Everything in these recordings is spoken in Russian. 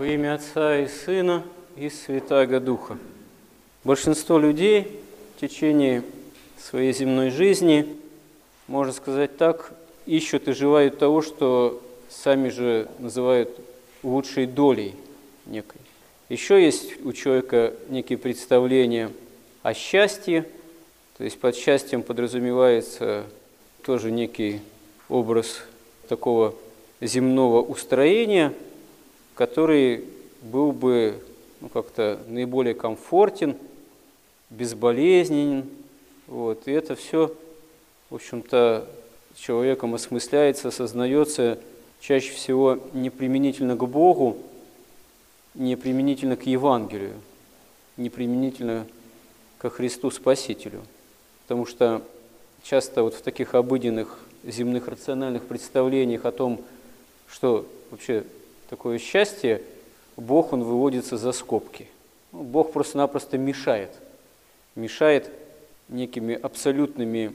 Во имя Отца и Сына и Святаго Духа. Большинство людей в течение своей земной жизни, можно сказать так, ищут и желают того, что сами же называют лучшей долей некой. Еще есть у человека некие представления о счастье, то есть под счастьем подразумевается тоже некий образ такого земного устроения, который был бы ну, как-то наиболее комфортен, безболезненен. Вот. И это все, в общем-то, человеком осмысляется, осознается чаще всего не применительно к Богу, не применительно к Евангелию, не применительно ко Христу Спасителю. Потому что часто вот в таких обыденных земных рациональных представлениях о том, что вообще такое счастье, Бог, он выводится за скобки. Ну, Бог просто-напросто мешает. Мешает некими абсолютными,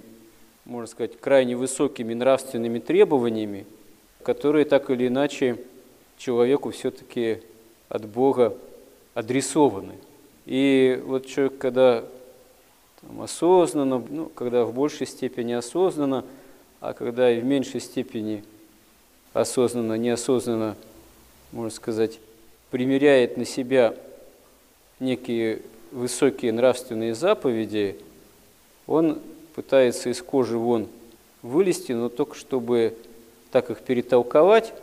можно сказать, крайне высокими нравственными требованиями, которые так или иначе человеку все-таки от Бога адресованы. И вот человек, когда там, осознанно, ну, когда в большей степени осознанно, а когда и в меньшей степени осознанно, неосознанно, можно сказать, примеряет на себя некие высокие нравственные заповеди, он пытается из кожи вон вылезти, но только чтобы так их перетолковать,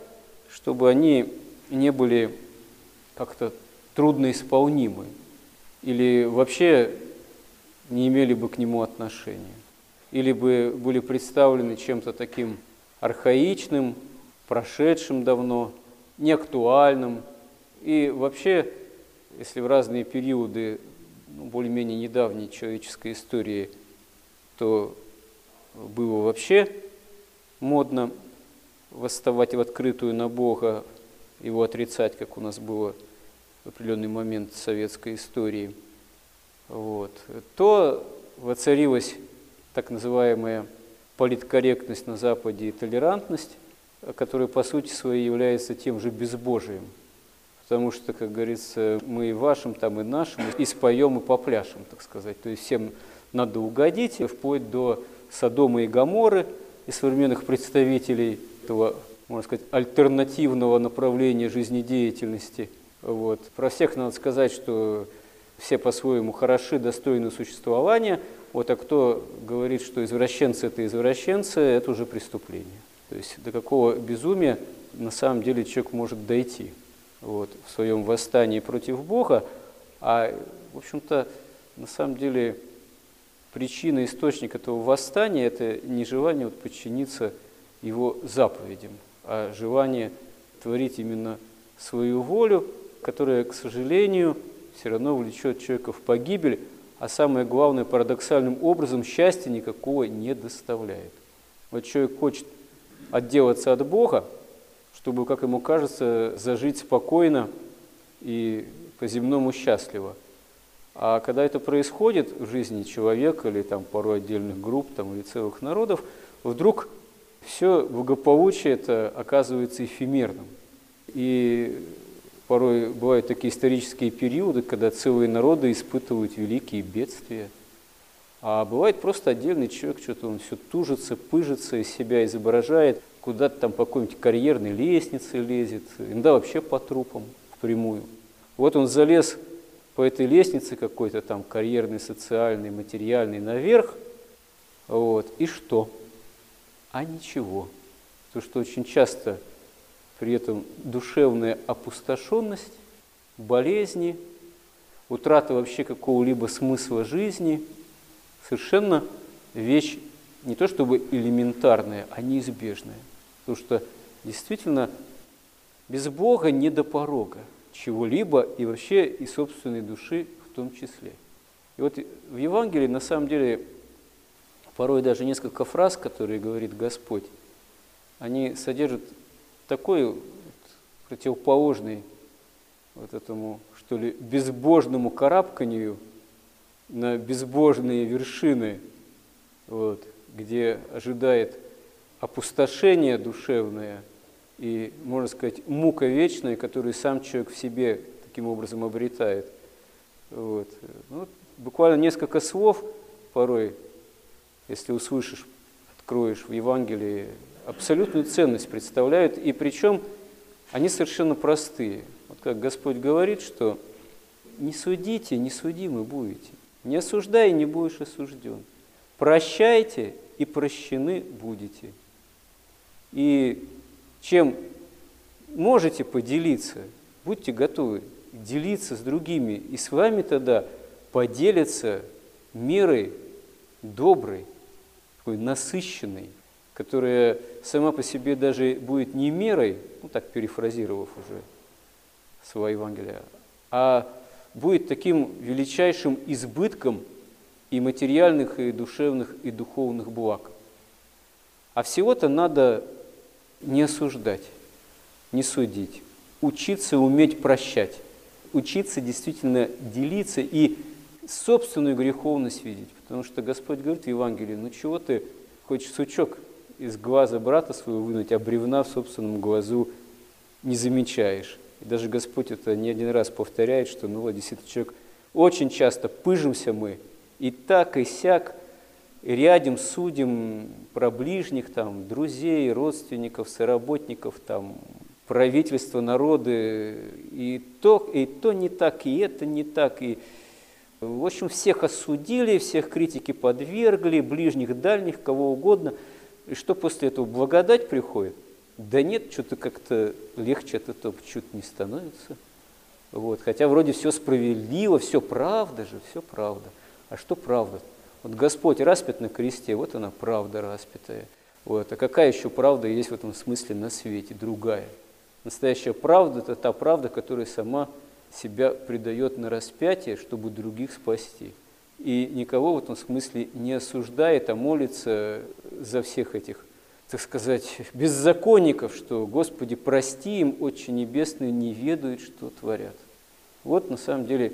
чтобы они не были как-то трудноисполнимы или вообще не имели бы к нему отношения, или бы были представлены чем-то таким архаичным, прошедшим давно, неактуальным. И вообще, если в разные периоды ну, более-менее недавней человеческой истории, то было вообще модно восставать в открытую на Бога, его отрицать, как у нас было в определенный момент советской истории, вот, то воцарилась так называемая политкорректность на Западе и толерантность, которая по сути своей является тем же безбожием. Потому что, как говорится, мы и вашим, там и нашим, и споем, и попляшем, так сказать. То есть всем надо угодить, вплоть до Содома и Гаморы, и современных представителей этого можно сказать, альтернативного направления жизнедеятельности. Вот. Про всех надо сказать, что все по-своему хороши, достойны существования. Вот, а кто говорит, что извращенцы – это извращенцы, это уже преступление. То есть до какого безумия на самом деле человек может дойти вот, в своем восстании против Бога, а, в общем-то, на самом деле причина, источник этого восстания – это нежелание вот, подчиниться его заповедям, а желание творить именно свою волю, которая, к сожалению, все равно влечет человека в погибель, а самое главное, парадоксальным образом счастья никакого не доставляет. Вот человек хочет отделаться от Бога, чтобы, как ему кажется, зажить спокойно и по-земному счастливо. А когда это происходит в жизни человека или там порой отдельных групп там, или целых народов, вдруг все благополучие это оказывается эфемерным. И порой бывают такие исторические периоды, когда целые народы испытывают великие бедствия. А бывает просто отдельный человек, что-то он все тужится, пыжится, из себя изображает, куда-то там по какой-нибудь карьерной лестнице лезет, иногда вообще по трупам впрямую. Вот он залез по этой лестнице какой-то там карьерный, социальный, материальный наверх, вот, и что? а ничего. То, что очень часто при этом душевная опустошенность, болезни, утрата вообще какого-либо смысла жизни, совершенно вещь не то чтобы элементарная, а неизбежная. Потому что действительно без Бога не до порога чего-либо и вообще и собственной души в том числе. И вот в Евангелии на самом деле порой даже несколько фраз, которые говорит Господь, они содержат такой вот противоположный вот этому, что ли, безбожному карабканию на безбожные вершины, вот, где ожидает опустошение душевное и, можно сказать, мука вечная, которую сам человек в себе таким образом обретает. Вот. Ну, буквально несколько слов порой, если услышишь, откроешь в Евангелии, абсолютную ценность представляют, и причем они совершенно простые. Вот как Господь говорит, что не судите, не судимы будете. Не осуждай, не будешь осужден. Прощайте, и прощены будете. И чем можете поделиться, будьте готовы делиться с другими, и с вами тогда поделятся мерой доброй, такой насыщенной, которая сама по себе даже будет не мерой, ну так перефразировав уже свое Евангелие, а будет таким величайшим избытком и материальных, и душевных, и духовных благ. А всего-то надо не осуждать, не судить, учиться уметь прощать, учиться действительно делиться и собственную греховность видеть. Потому что Господь говорит в Евангелии, ну чего ты хочешь сучок из глаза брата своего вынуть, а бревна в собственном глазу не замечаешь. И даже Господь это не один раз повторяет, что, ну вот, действительно, человек, очень часто пыжимся мы, и так, и сяк, рядом судим про ближних, там, друзей, родственников, соработников, там, правительство, народы, и то, и то не так, и это не так, и в общем, всех осудили, всех критики подвергли, ближних, дальних, кого угодно. И что после этого, благодать приходит? Да нет, что-то как-то легче от этого чуть не становится. Вот. Хотя вроде все справедливо, все правда же, все правда. А что правда? Вот Господь распят на кресте, вот она правда распятая. Вот. А какая еще правда есть в этом смысле на свете, другая? Настоящая правда – это та правда, которая сама себя предает на распятие, чтобы других спасти. И никого в этом смысле не осуждает, а молится за всех этих, так сказать, беззаконников, что, Господи, прости им, Отче Небесный, не ведают, что творят. Вот на самом деле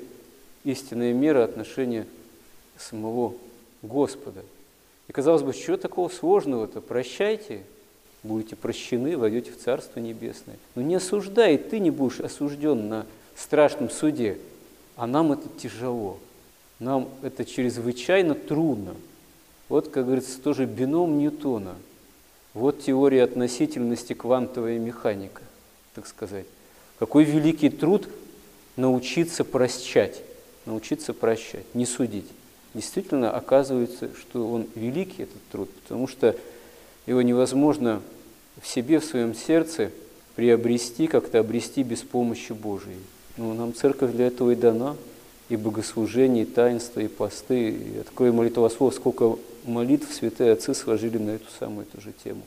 истинная мера отношения самого Господа. И казалось бы, что такого сложного-то? Прощайте, будете прощены, войдете в Царство Небесное. Но не осуждай, ты не будешь осужден на страшном суде, а нам это тяжело, нам это чрезвычайно трудно. Вот, как говорится, тоже бином Ньютона. Вот теория относительности квантовая механика, так сказать. Какой великий труд научиться прощать, научиться прощать, не судить. Действительно, оказывается, что он великий, этот труд, потому что его невозможно в себе, в своем сердце приобрести, как-то обрести без помощи Божией. Ну, нам церковь для этого и дана, и богослужение, и таинство, и посты. И открой молитвослов, сколько молитв святые отцы сложили на эту самую эту же тему.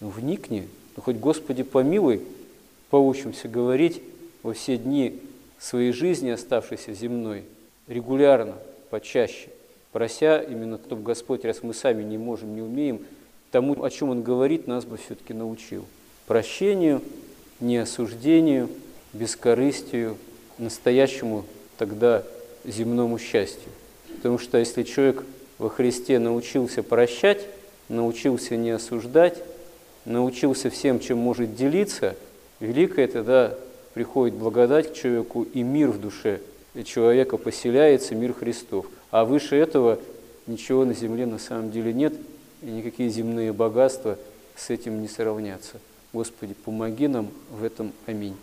Ну, вникни, ну, хоть Господи помилуй, поучимся говорить во все дни своей жизни, оставшейся земной, регулярно, почаще, прося именно, чтобы Господь, раз мы сами не можем, не умеем, тому, о чем Он говорит, нас бы все-таки научил. Прощению, неосуждению, бескорыстию, настоящему тогда земному счастью. Потому что если человек во Христе научился прощать, научился не осуждать, научился всем, чем может делиться, великое тогда приходит благодать к человеку и мир в душе человека поселяется, мир Христов. А выше этого ничего на земле на самом деле нет, и никакие земные богатства с этим не сравнятся. Господи, помоги нам в этом. Аминь.